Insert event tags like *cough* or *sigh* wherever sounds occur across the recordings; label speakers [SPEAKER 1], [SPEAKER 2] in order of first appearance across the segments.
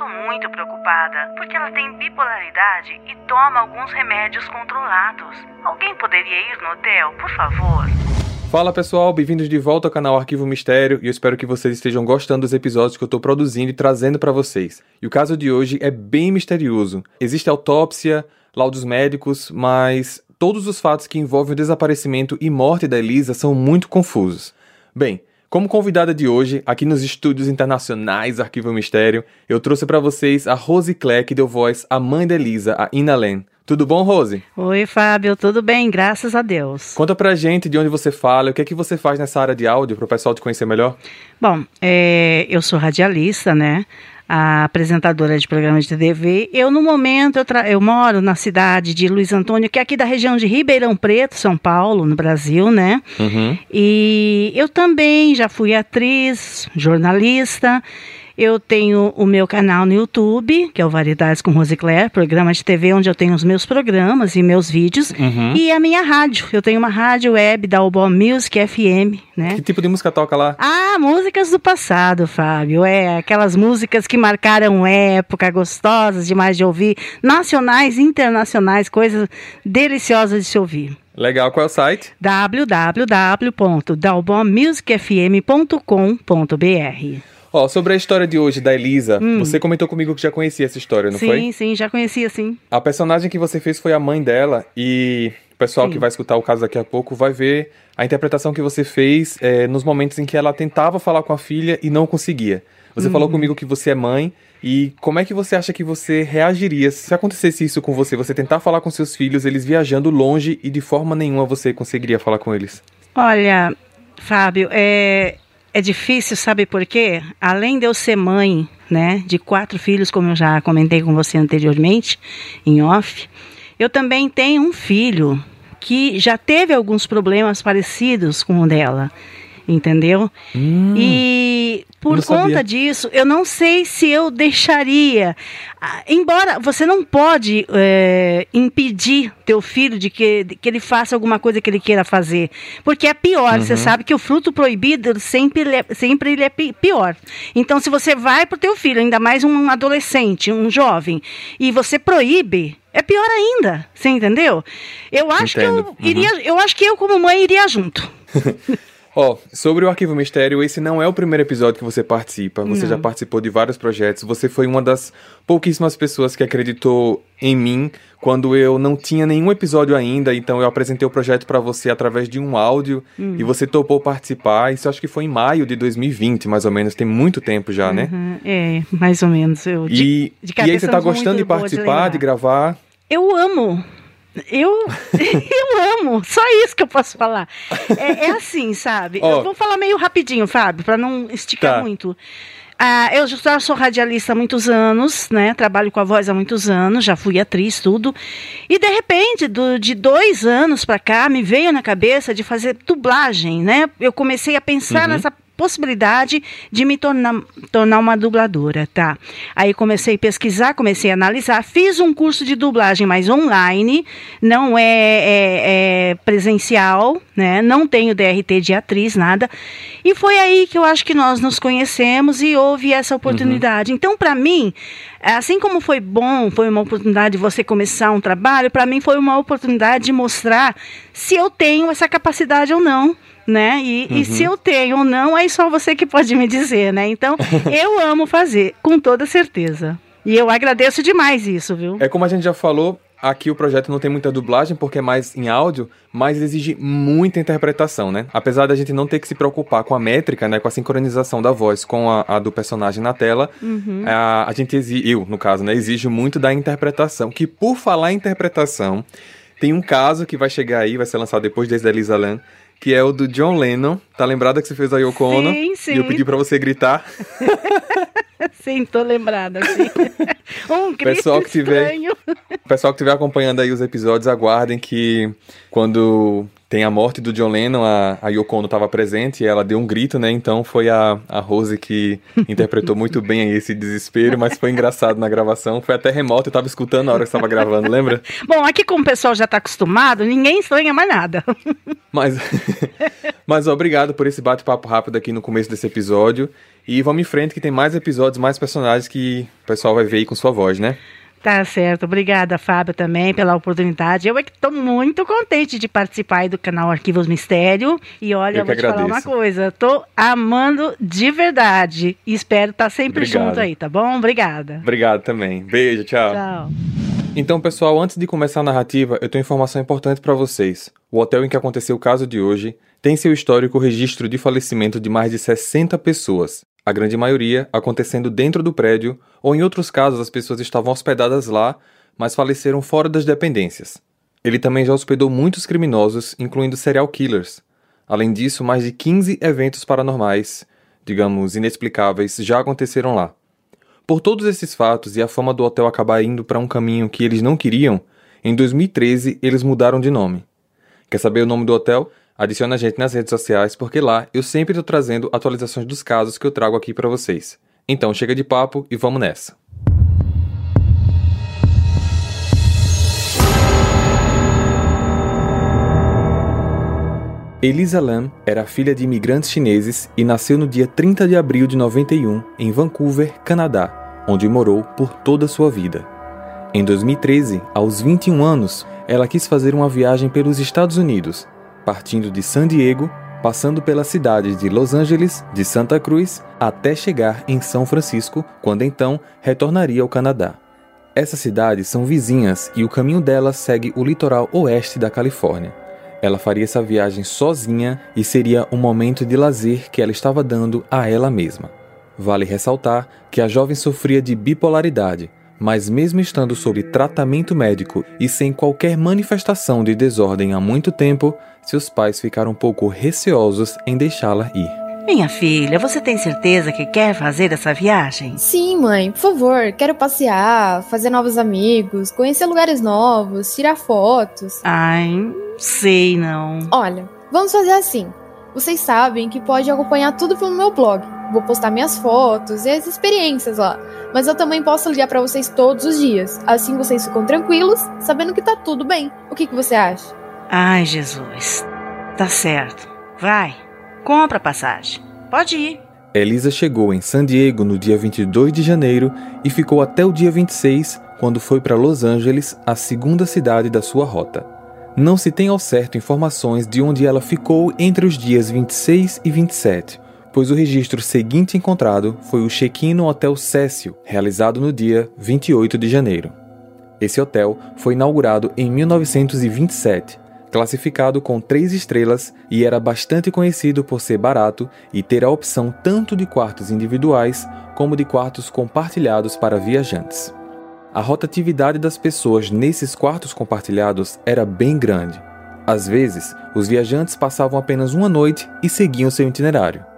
[SPEAKER 1] tô muito preocupada, porque ela tem bipolaridade e toma alguns remédios controlados. Alguém poderia ir no hotel, por favor?
[SPEAKER 2] Fala pessoal, bem-vindos de volta ao canal Arquivo Mistério e eu espero que vocês estejam gostando dos episódios que eu estou produzindo e trazendo para vocês. E o caso de hoje é bem misterioso. Existe autópsia, laudos médicos, mas todos os fatos que envolvem o desaparecimento e morte da Elisa são muito confusos. Bem, como convidada de hoje, aqui nos estúdios internacionais Arquivo Mistério, eu trouxe para vocês a Rose que deu voz à mãe da Elisa, a Ina Len. Tudo bom, Rose?
[SPEAKER 3] Oi, Fábio, tudo bem, graças a Deus.
[SPEAKER 2] Conta pra gente de onde você fala, o que é que você faz nessa área de áudio, para o pessoal te conhecer melhor.
[SPEAKER 3] Bom, é, eu sou radialista, né? A apresentadora de programas de TV. Eu, no momento, eu, eu, moro na cidade de Luiz Antônio, que é aqui da região de Ribeirão Preto, São Paulo, no Brasil, né? Uhum. E eu também já fui atriz, jornalista. Eu tenho o meu canal no YouTube, que é o Variedades com Rosicler, programa de TV onde eu tenho os meus programas e meus vídeos. Uhum. E a minha rádio. Eu tenho uma rádio web da Obon Music FM, né?
[SPEAKER 2] Que tipo de música toca lá?
[SPEAKER 3] Ah, músicas do passado, Fábio. É, aquelas músicas que marcaram época, gostosas demais de ouvir, nacionais, internacionais, coisas deliciosas de se ouvir.
[SPEAKER 2] Legal, qual é o site?
[SPEAKER 3] www.dalbommusicfm.com.br
[SPEAKER 2] Ó, sobre a história de hoje da Elisa, hum. você comentou comigo que já conhecia essa história, não
[SPEAKER 3] sim,
[SPEAKER 2] foi?
[SPEAKER 3] Sim, sim, já conhecia, sim.
[SPEAKER 2] A personagem que você fez foi a mãe dela e o pessoal sim. que vai escutar o caso daqui a pouco vai ver a interpretação que você fez é, nos momentos em que ela tentava falar com a filha e não conseguia. Você uhum. falou comigo que você é mãe e como é que você acha que você reagiria se acontecesse isso com você? Você tentar falar com seus filhos, eles viajando longe e de forma nenhuma você conseguiria falar com eles?
[SPEAKER 3] Olha, Fábio, é, é difícil, sabe por quê? Além de eu ser mãe, né, de quatro filhos, como eu já comentei com você anteriormente, em off, eu também tenho um filho que já teve alguns problemas parecidos com o dela entendeu? Hum, e por conta sabia. disso, eu não sei se eu deixaria. Ah, embora você não pode é, impedir teu filho de que, de que ele faça alguma coisa que ele queira fazer, porque é pior. Uhum. Você sabe que o fruto proibido sempre ele é, sempre ele é pior. Então, se você vai para o teu filho, ainda mais um adolescente, um jovem, e você proíbe, é pior ainda. Você entendeu? Eu acho Entendo. que eu iria, uhum. eu acho que eu como mãe iria junto. *laughs*
[SPEAKER 2] Ó, oh, sobre o Arquivo Mistério, esse não é o primeiro episódio que você participa. Você não. já participou de vários projetos. Você foi uma das pouquíssimas pessoas que acreditou em mim quando eu não tinha nenhum episódio ainda. Então eu apresentei o projeto para você através de um áudio hum. e você topou participar. Isso acho que foi em maio de 2020, mais ou menos. Tem muito tempo já, né?
[SPEAKER 3] uhum. né? É, mais ou menos. Eu,
[SPEAKER 2] e, de, de e aí você tá gostando de participar, de, de gravar?
[SPEAKER 3] Eu amo. Eu, *laughs* eu amo, só isso que eu posso falar. É, é assim, sabe? Oh. Eu vou falar meio rapidinho, Fábio, para não esticar tá. muito. Ah, eu já sou radialista há muitos anos, né? Trabalho com a voz há muitos anos, já fui atriz, tudo. E de repente, do, de dois anos para cá, me veio na cabeça de fazer dublagem, né? Eu comecei a pensar uhum. nessa possibilidade de me tornar, tornar uma dubladora, tá? Aí comecei a pesquisar, comecei a analisar, fiz um curso de dublagem, mas online, não é, é, é presencial, né? Não tenho DRT de atriz, nada. E foi aí que eu acho que nós nos conhecemos e houve essa oportunidade. Uhum. Então, para mim, assim como foi bom, foi uma oportunidade de você começar um trabalho, para mim foi uma oportunidade de mostrar se eu tenho essa capacidade ou não né? E, uhum. e, se eu tenho ou não, é só você que pode me dizer, né? Então, *laughs* eu amo fazer, com toda certeza. E eu agradeço demais isso, viu?
[SPEAKER 2] É como a gente já falou, aqui o projeto não tem muita dublagem porque é mais em áudio, mas exige muita interpretação, né? Apesar da gente não ter que se preocupar com a métrica, né, com a sincronização da voz com a, a do personagem na tela, uhum. a, a gente exige, eu no caso, né, exige muito da interpretação. Que por falar em interpretação, tem um caso que vai chegar aí, vai ser lançado depois desse da Elisa Lam, que é o do John Lennon. Tá lembrada que você fez a Yoko Ono?
[SPEAKER 3] Sim, sim.
[SPEAKER 2] E eu pedi pra você gritar. *laughs*
[SPEAKER 3] sim, tô lembrada, sim. *laughs* um grito pessoal que
[SPEAKER 2] tiver,
[SPEAKER 3] estranho.
[SPEAKER 2] Pessoal que estiver acompanhando aí os episódios, aguardem que quando tem a morte do John Lennon, a, a Yoko Ono estava presente e ela deu um grito, né? Então foi a, a Rose que *laughs* interpretou muito bem esse desespero, mas foi engraçado na gravação. Foi até remoto, eu estava escutando na hora que estava gravando, lembra? *laughs*
[SPEAKER 3] Bom, aqui como o pessoal já está acostumado, ninguém estranha mais nada. *laughs*
[SPEAKER 2] Mas, mas obrigado por esse bate-papo rápido aqui no começo desse episódio. E vamos em frente que tem mais episódios, mais personagens que o pessoal vai ver aí com sua voz, né?
[SPEAKER 3] Tá certo. Obrigada, Fábio, também pela oportunidade. Eu é que estou muito contente de participar do canal Arquivos Mistério. E olha, eu vou te falar uma coisa. Estou amando de verdade. E espero estar tá sempre Obrigado. junto aí, tá bom? Obrigada.
[SPEAKER 2] Obrigado também. Beijo, tchau. Tchau. Então, pessoal, antes de começar a narrativa, eu tenho informação importante para vocês. O hotel em que aconteceu o caso de hoje tem seu histórico registro de falecimento de mais de 60 pessoas a grande maioria acontecendo dentro do prédio, ou em outros casos as pessoas estavam hospedadas lá, mas faleceram fora das dependências. Ele também já hospedou muitos criminosos, incluindo serial killers. Além disso, mais de 15 eventos paranormais, digamos, inexplicáveis, já aconteceram lá. Por todos esses fatos e a fama do hotel acabar indo para um caminho que eles não queriam, em 2013 eles mudaram de nome. Quer saber o nome do hotel? Adicione a gente nas redes sociais, porque lá eu sempre estou trazendo atualizações dos casos que eu trago aqui para vocês. Então chega de papo e vamos nessa. Elisa Lam era filha de imigrantes chineses e nasceu no dia 30 de abril de 91 em Vancouver, Canadá, onde morou por toda sua vida. Em 2013, aos 21 anos, ela quis fazer uma viagem pelos Estados Unidos partindo de San Diego, passando pelas cidades de Los Angeles, de Santa Cruz, até chegar em São Francisco, quando então retornaria ao Canadá. Essas cidades são vizinhas e o caminho delas segue o litoral oeste da Califórnia. Ela faria essa viagem sozinha e seria um momento de lazer que ela estava dando a ela mesma. Vale ressaltar que a jovem sofria de bipolaridade, mas mesmo estando sob tratamento médico e sem qualquer manifestação de desordem há muito tempo, seus pais ficaram um pouco receosos em deixá-la ir.
[SPEAKER 3] Minha filha, você tem certeza que quer fazer essa viagem?
[SPEAKER 4] Sim, mãe, por favor. Quero passear, fazer novos amigos, conhecer lugares novos, tirar fotos.
[SPEAKER 3] Ai, sei não.
[SPEAKER 4] Olha, vamos fazer assim. Vocês sabem que pode acompanhar tudo pelo meu blog. Vou postar minhas fotos e as experiências lá. Mas eu também posso ligar para vocês todos os dias. Assim vocês ficam tranquilos, sabendo que tá tudo bem. O que, que você acha?
[SPEAKER 3] Ai, Jesus. Tá certo. Vai. Compra a passagem. Pode ir.
[SPEAKER 2] Elisa chegou em San Diego no dia 22 de janeiro e ficou até o dia 26, quando foi para Los Angeles, a segunda cidade da sua rota. Não se tem ao certo informações de onde ela ficou entre os dias 26 e 27, pois o registro seguinte encontrado foi o check-in no Hotel Cécio, realizado no dia 28 de janeiro. Esse hotel foi inaugurado em 1927, classificado com três estrelas e era bastante conhecido por ser barato e ter a opção tanto de quartos individuais como de quartos compartilhados para viajantes. A rotatividade das pessoas nesses quartos compartilhados era bem grande. Às vezes, os viajantes passavam apenas uma noite e seguiam seu itinerário.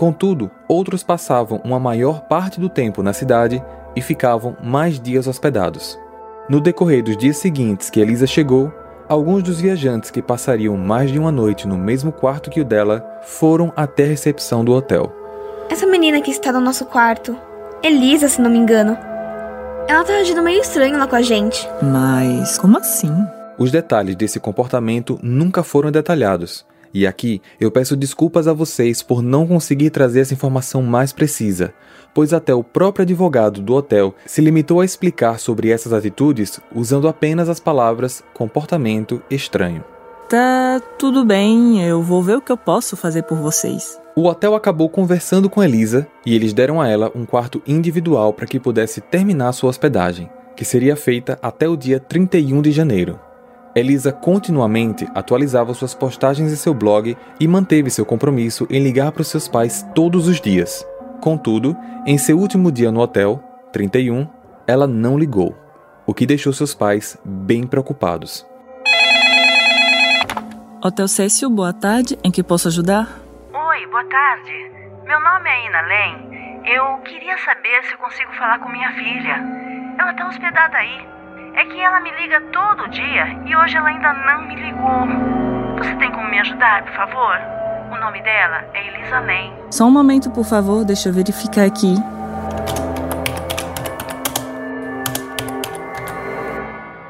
[SPEAKER 2] Contudo, outros passavam uma maior parte do tempo na cidade e ficavam mais dias hospedados. No decorrer dos dias seguintes que Elisa chegou, alguns dos viajantes que passariam mais de uma noite no mesmo quarto que o dela foram até a recepção do hotel.
[SPEAKER 5] Essa menina que está no nosso quarto, Elisa, se não me engano, ela tá agindo meio estranho lá com a gente.
[SPEAKER 6] Mas como assim?
[SPEAKER 2] Os detalhes desse comportamento nunca foram detalhados, e aqui eu peço desculpas a vocês por não conseguir trazer essa informação mais precisa, pois até o próprio advogado do hotel se limitou a explicar sobre essas atitudes usando apenas as palavras comportamento estranho.
[SPEAKER 6] Tá tudo bem, eu vou ver o que eu posso fazer por vocês.
[SPEAKER 2] O hotel acabou conversando com Elisa e eles deram a ela um quarto individual para que pudesse terminar sua hospedagem, que seria feita até o dia 31 de janeiro. Elisa continuamente atualizava suas postagens em seu blog e manteve seu compromisso em ligar para os seus pais todos os dias. Contudo, em seu último dia no hotel, 31, ela não ligou, o que deixou seus pais bem preocupados.
[SPEAKER 6] Hotel Cécio, boa tarde. Em que posso ajudar?
[SPEAKER 1] Oi, boa tarde. Meu nome é Ina Len. Eu queria saber se consigo falar com minha filha. Ela está hospedada aí. É que ela me liga todo dia e hoje ela ainda não me ligou. Você tem como
[SPEAKER 3] me ajudar, por favor? O nome dela é Elisa Lane.
[SPEAKER 6] Só um momento, por favor, deixa eu verificar aqui.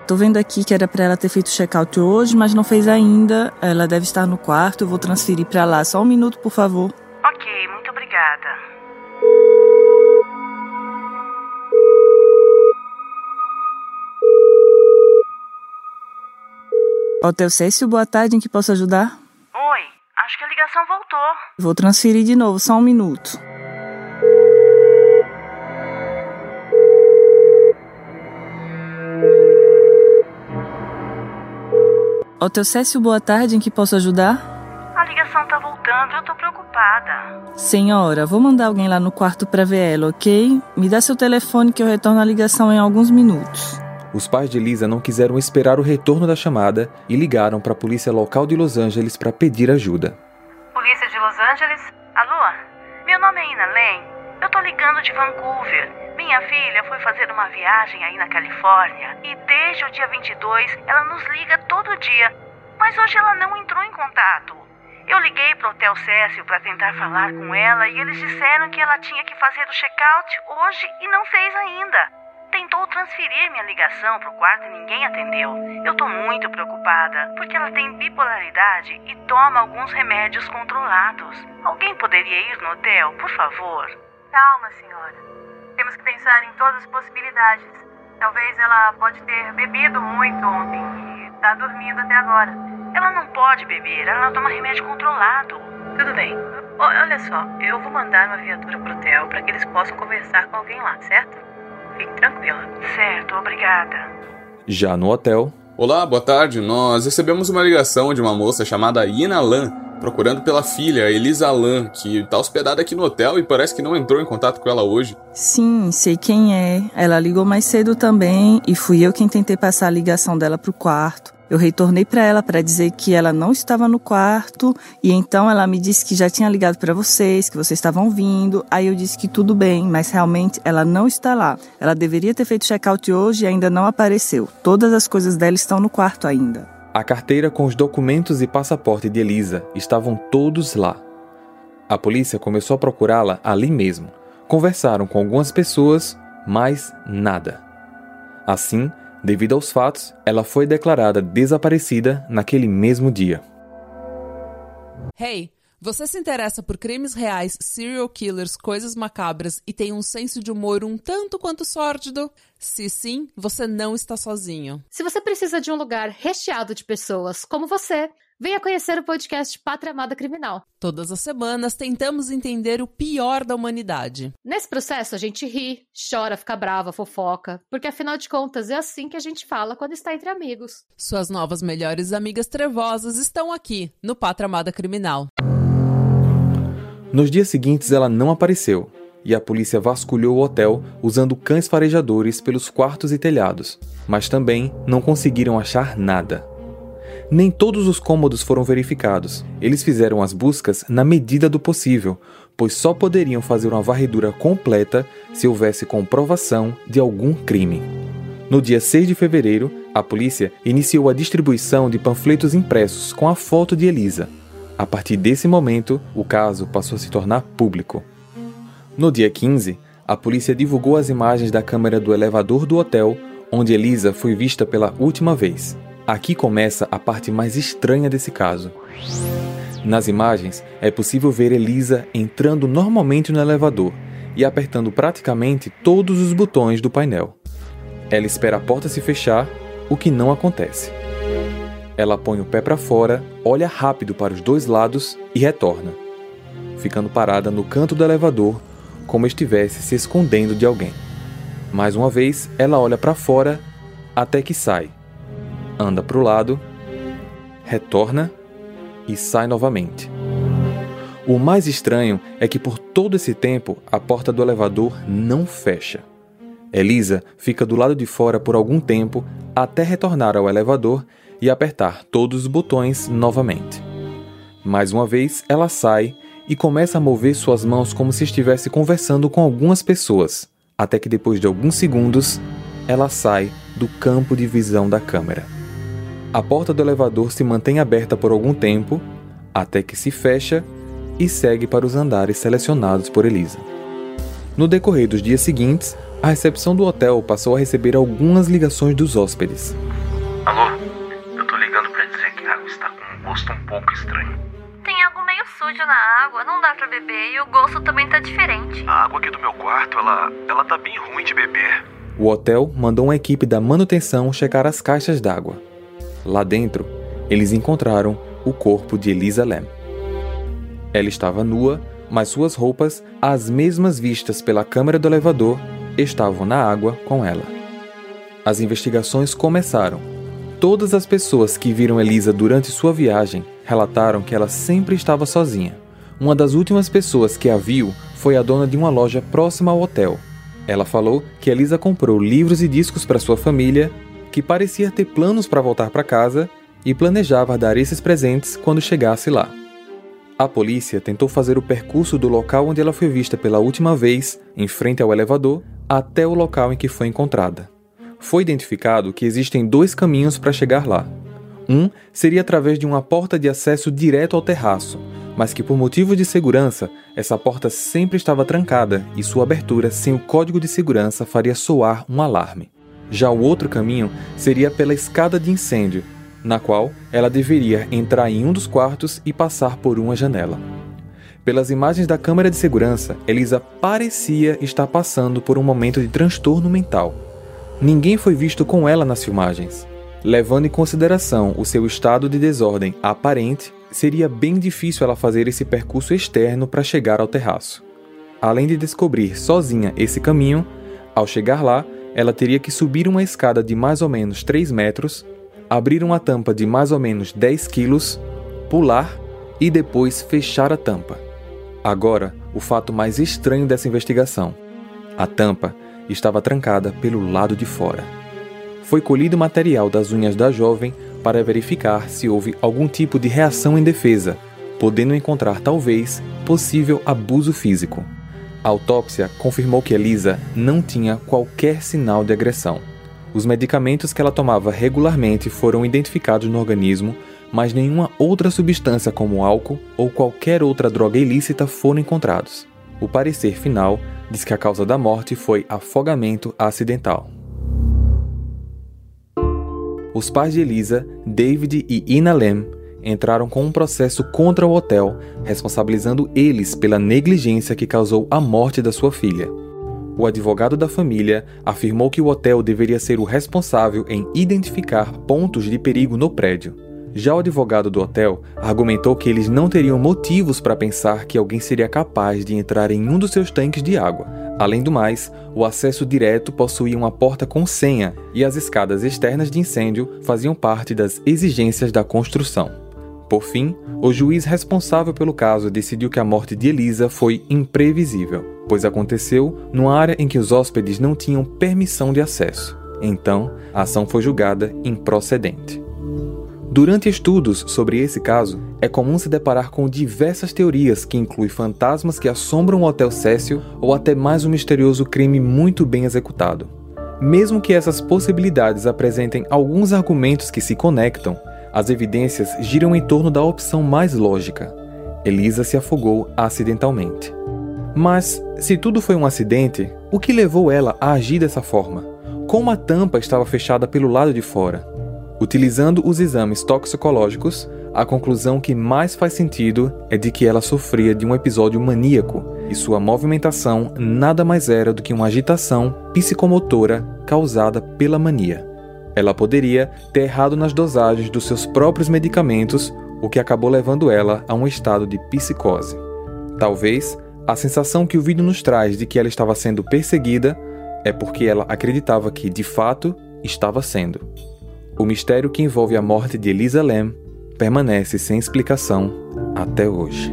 [SPEAKER 6] Tô vendo aqui que era para ela ter feito check-out hoje, mas não fez ainda. Ela deve estar no quarto, eu vou transferir para lá. Só um minuto, por favor. Hotel Cécio, boa tarde, em que posso ajudar?
[SPEAKER 3] Oi, acho que a ligação voltou.
[SPEAKER 6] Vou transferir de novo, só um minuto. Hotel Cécio, boa tarde, em que posso ajudar?
[SPEAKER 3] A ligação tá voltando, eu tô preocupada.
[SPEAKER 6] Senhora, vou mandar alguém lá no quarto pra ver ela, ok? Me dá seu telefone que eu retorno a ligação em alguns minutos.
[SPEAKER 2] Os pais de Lisa não quiseram esperar o retorno da chamada e ligaram para a polícia local de Los Angeles para pedir ajuda.
[SPEAKER 3] Polícia de Los Angeles? Alô? Meu nome é Ina Lane. Eu tô ligando de Vancouver. Minha filha foi fazer uma viagem aí na Califórnia e desde o dia 22 ela nos liga todo dia. Mas hoje ela não entrou em contato. Eu liguei pro Hotel Cécio para tentar falar com ela e eles disseram que ela tinha que fazer o check-out hoje e não fez ainda. Tentou transferir minha ligação para o quarto e ninguém atendeu. Eu tô muito preocupada, porque ela tem bipolaridade e toma alguns remédios controlados. Alguém poderia ir no hotel, por favor?
[SPEAKER 7] Calma, senhora. Temos que pensar em todas as possibilidades. Talvez ela pode ter bebido muito ontem e está dormindo até agora.
[SPEAKER 3] Ela não pode beber, ela toma remédio controlado.
[SPEAKER 7] Tudo bem. Olha só, eu vou mandar uma viatura pro hotel para que eles possam conversar com alguém lá, certo? Fique tranquila.
[SPEAKER 3] Certo, obrigada.
[SPEAKER 2] Já no hotel.
[SPEAKER 8] Olá, boa tarde. Nós recebemos uma ligação de uma moça chamada Ina Lan, procurando pela filha, Elisa Lan, que está hospedada aqui no hotel e parece que não entrou em contato com ela hoje.
[SPEAKER 6] Sim, sei quem é. Ela ligou mais cedo também e fui eu quem tentei passar a ligação dela pro quarto. Eu retornei para ela para dizer que ela não estava no quarto e então ela me disse que já tinha ligado para vocês, que vocês estavam vindo. Aí eu disse que tudo bem, mas realmente ela não está lá. Ela deveria ter feito check-out hoje e ainda não apareceu. Todas as coisas dela estão no quarto ainda.
[SPEAKER 2] A carteira com os documentos e passaporte de Elisa estavam todos lá. A polícia começou a procurá-la ali mesmo. Conversaram com algumas pessoas, mas nada. Assim, Devido aos fatos, ela foi declarada desaparecida naquele mesmo dia.
[SPEAKER 9] Hey, você se interessa por crimes reais, serial killers, coisas macabras e tem um senso de humor um tanto quanto sórdido? Se sim, você não está sozinho.
[SPEAKER 10] Se você precisa de um lugar recheado de pessoas como você, Venha conhecer o podcast Pátria Amada Criminal.
[SPEAKER 9] Todas as semanas tentamos entender o pior da humanidade.
[SPEAKER 10] Nesse processo a gente ri, chora, fica brava, fofoca, porque afinal de contas é assim que a gente fala quando está entre amigos.
[SPEAKER 9] Suas novas melhores amigas trevosas estão aqui no Pátria Amada Criminal.
[SPEAKER 2] Nos dias seguintes ela não apareceu e a polícia vasculhou o hotel usando cães farejadores pelos quartos e telhados, mas também não conseguiram achar nada. Nem todos os cômodos foram verificados. Eles fizeram as buscas na medida do possível, pois só poderiam fazer uma varredura completa se houvesse comprovação de algum crime. No dia 6 de fevereiro, a polícia iniciou a distribuição de panfletos impressos com a foto de Elisa. A partir desse momento, o caso passou a se tornar público. No dia 15, a polícia divulgou as imagens da câmera do elevador do hotel onde Elisa foi vista pela última vez. Aqui começa a parte mais estranha desse caso. Nas imagens, é possível ver Elisa entrando normalmente no elevador e apertando praticamente todos os botões do painel. Ela espera a porta se fechar, o que não acontece. Ela põe o pé para fora, olha rápido para os dois lados e retorna, ficando parada no canto do elevador, como estivesse se escondendo de alguém. Mais uma vez, ela olha para fora até que sai anda para o lado, retorna e sai novamente. O mais estranho é que por todo esse tempo a porta do elevador não fecha. Elisa fica do lado de fora por algum tempo até retornar ao elevador e apertar todos os botões novamente. Mais uma vez, ela sai e começa a mover suas mãos como se estivesse conversando com algumas pessoas, até que depois de alguns segundos, ela sai do campo de visão da câmera. A porta do elevador se mantém aberta por algum tempo, até que se fecha e segue para os andares selecionados por Elisa. No decorrer dos dias seguintes, a recepção do hotel passou a receber algumas ligações dos hóspedes.
[SPEAKER 11] Alô? Eu tô ligando para dizer que a água está com um gosto um pouco estranho.
[SPEAKER 12] Tem algo meio sujo na água, não dá para beber e o gosto também tá diferente.
[SPEAKER 11] A água aqui do meu quarto, ela, ela tá bem ruim de beber.
[SPEAKER 2] O hotel mandou uma equipe da manutenção checar as caixas d'água. Lá dentro, eles encontraram o corpo de Elisa Lam. Ela estava nua, mas suas roupas, as mesmas vistas pela câmera do elevador, estavam na água com ela. As investigações começaram. Todas as pessoas que viram Elisa durante sua viagem relataram que ela sempre estava sozinha. Uma das últimas pessoas que a viu foi a dona de uma loja próxima ao hotel. Ela falou que Elisa comprou livros e discos para sua família, que parecia ter planos para voltar para casa e planejava dar esses presentes quando chegasse lá. A polícia tentou fazer o percurso do local onde ela foi vista pela última vez, em frente ao elevador, até o local em que foi encontrada. Foi identificado que existem dois caminhos para chegar lá. Um seria através de uma porta de acesso direto ao terraço, mas que por motivo de segurança, essa porta sempre estava trancada e sua abertura sem o código de segurança faria soar um alarme. Já o outro caminho seria pela escada de incêndio, na qual ela deveria entrar em um dos quartos e passar por uma janela. Pelas imagens da câmera de segurança, Elisa parecia estar passando por um momento de transtorno mental. Ninguém foi visto com ela nas filmagens. Levando em consideração o seu estado de desordem aparente, seria bem difícil ela fazer esse percurso externo para chegar ao terraço. Além de descobrir sozinha esse caminho, ao chegar lá, ela teria que subir uma escada de mais ou menos 3 metros abrir uma tampa de mais ou menos 10 quilos, pular e depois fechar a tampa. Agora, o fato mais estranho dessa investigação: a tampa estava trancada pelo lado de fora. Foi colhido material das unhas da jovem para verificar se houve algum tipo de reação em defesa, podendo encontrar talvez possível abuso físico. A autópsia confirmou que Elisa não tinha qualquer sinal de agressão. Os medicamentos que ela tomava regularmente foram identificados no organismo, mas nenhuma outra substância como álcool ou qualquer outra droga ilícita foram encontrados. O parecer final diz que a causa da morte foi afogamento acidental. Os pais de Elisa, David e Ina Lem, entraram com um processo contra o hotel, responsabilizando eles pela negligência que causou a morte da sua filha o advogado da família afirmou que o hotel deveria ser o responsável em identificar pontos de perigo no prédio. Já o advogado do hotel argumentou que eles não teriam motivos para pensar que alguém seria capaz de entrar em um dos seus tanques de água. Além do mais, o acesso direto possuía uma porta com senha e as escadas externas de incêndio faziam parte das exigências da construção. Por fim, o juiz responsável pelo caso decidiu que a morte de Elisa foi imprevisível, pois aconteceu numa área em que os hóspedes não tinham permissão de acesso. Então, a ação foi julgada improcedente. Durante estudos sobre esse caso, é comum se deparar com diversas teorias que incluem fantasmas que assombram o Hotel Cecil ou até mais um misterioso crime muito bem executado. Mesmo que essas possibilidades apresentem alguns argumentos que se conectam, as evidências giram em torno da opção mais lógica. Elisa se afogou acidentalmente. Mas, se tudo foi um acidente, o que levou ela a agir dessa forma? Como a tampa estava fechada pelo lado de fora? Utilizando os exames toxicológicos, a conclusão que mais faz sentido é de que ela sofria de um episódio maníaco e sua movimentação nada mais era do que uma agitação psicomotora causada pela mania. Ela poderia ter errado nas dosagens dos seus próprios medicamentos, o que acabou levando ela a um estado de psicose. Talvez a sensação que o vídeo nos traz de que ela estava sendo perseguida é porque ela acreditava que, de fato, estava sendo. O mistério que envolve a morte de Elisa Lam permanece sem explicação até hoje.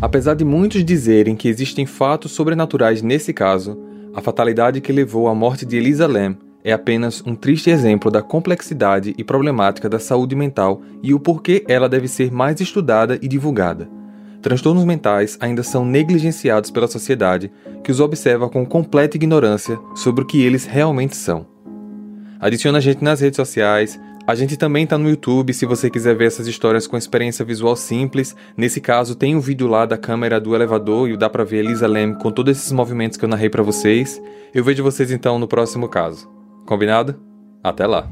[SPEAKER 2] Apesar de muitos dizerem que existem fatos sobrenaturais nesse caso, a fatalidade que levou à morte de Elisa Lam é apenas um triste exemplo da complexidade e problemática da saúde mental e o porquê ela deve ser mais estudada e divulgada. Transtornos mentais ainda são negligenciados pela sociedade, que os observa com completa ignorância sobre o que eles realmente são. Adiciona a gente nas redes sociais. A gente também tá no YouTube, se você quiser ver essas histórias com experiência visual simples. Nesse caso, tem um vídeo lá da câmera do elevador e dá pra ver Elisa Lem com todos esses movimentos que eu narrei para vocês. Eu vejo vocês então no próximo caso. Combinado? Até lá!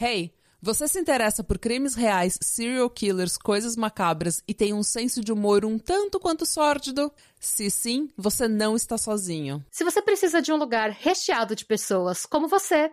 [SPEAKER 9] Hey! Você se interessa por crimes reais, serial killers, coisas macabras e tem um senso de humor um tanto quanto sórdido? Se sim, você não está sozinho.
[SPEAKER 10] Se você precisa de um lugar recheado de pessoas como você,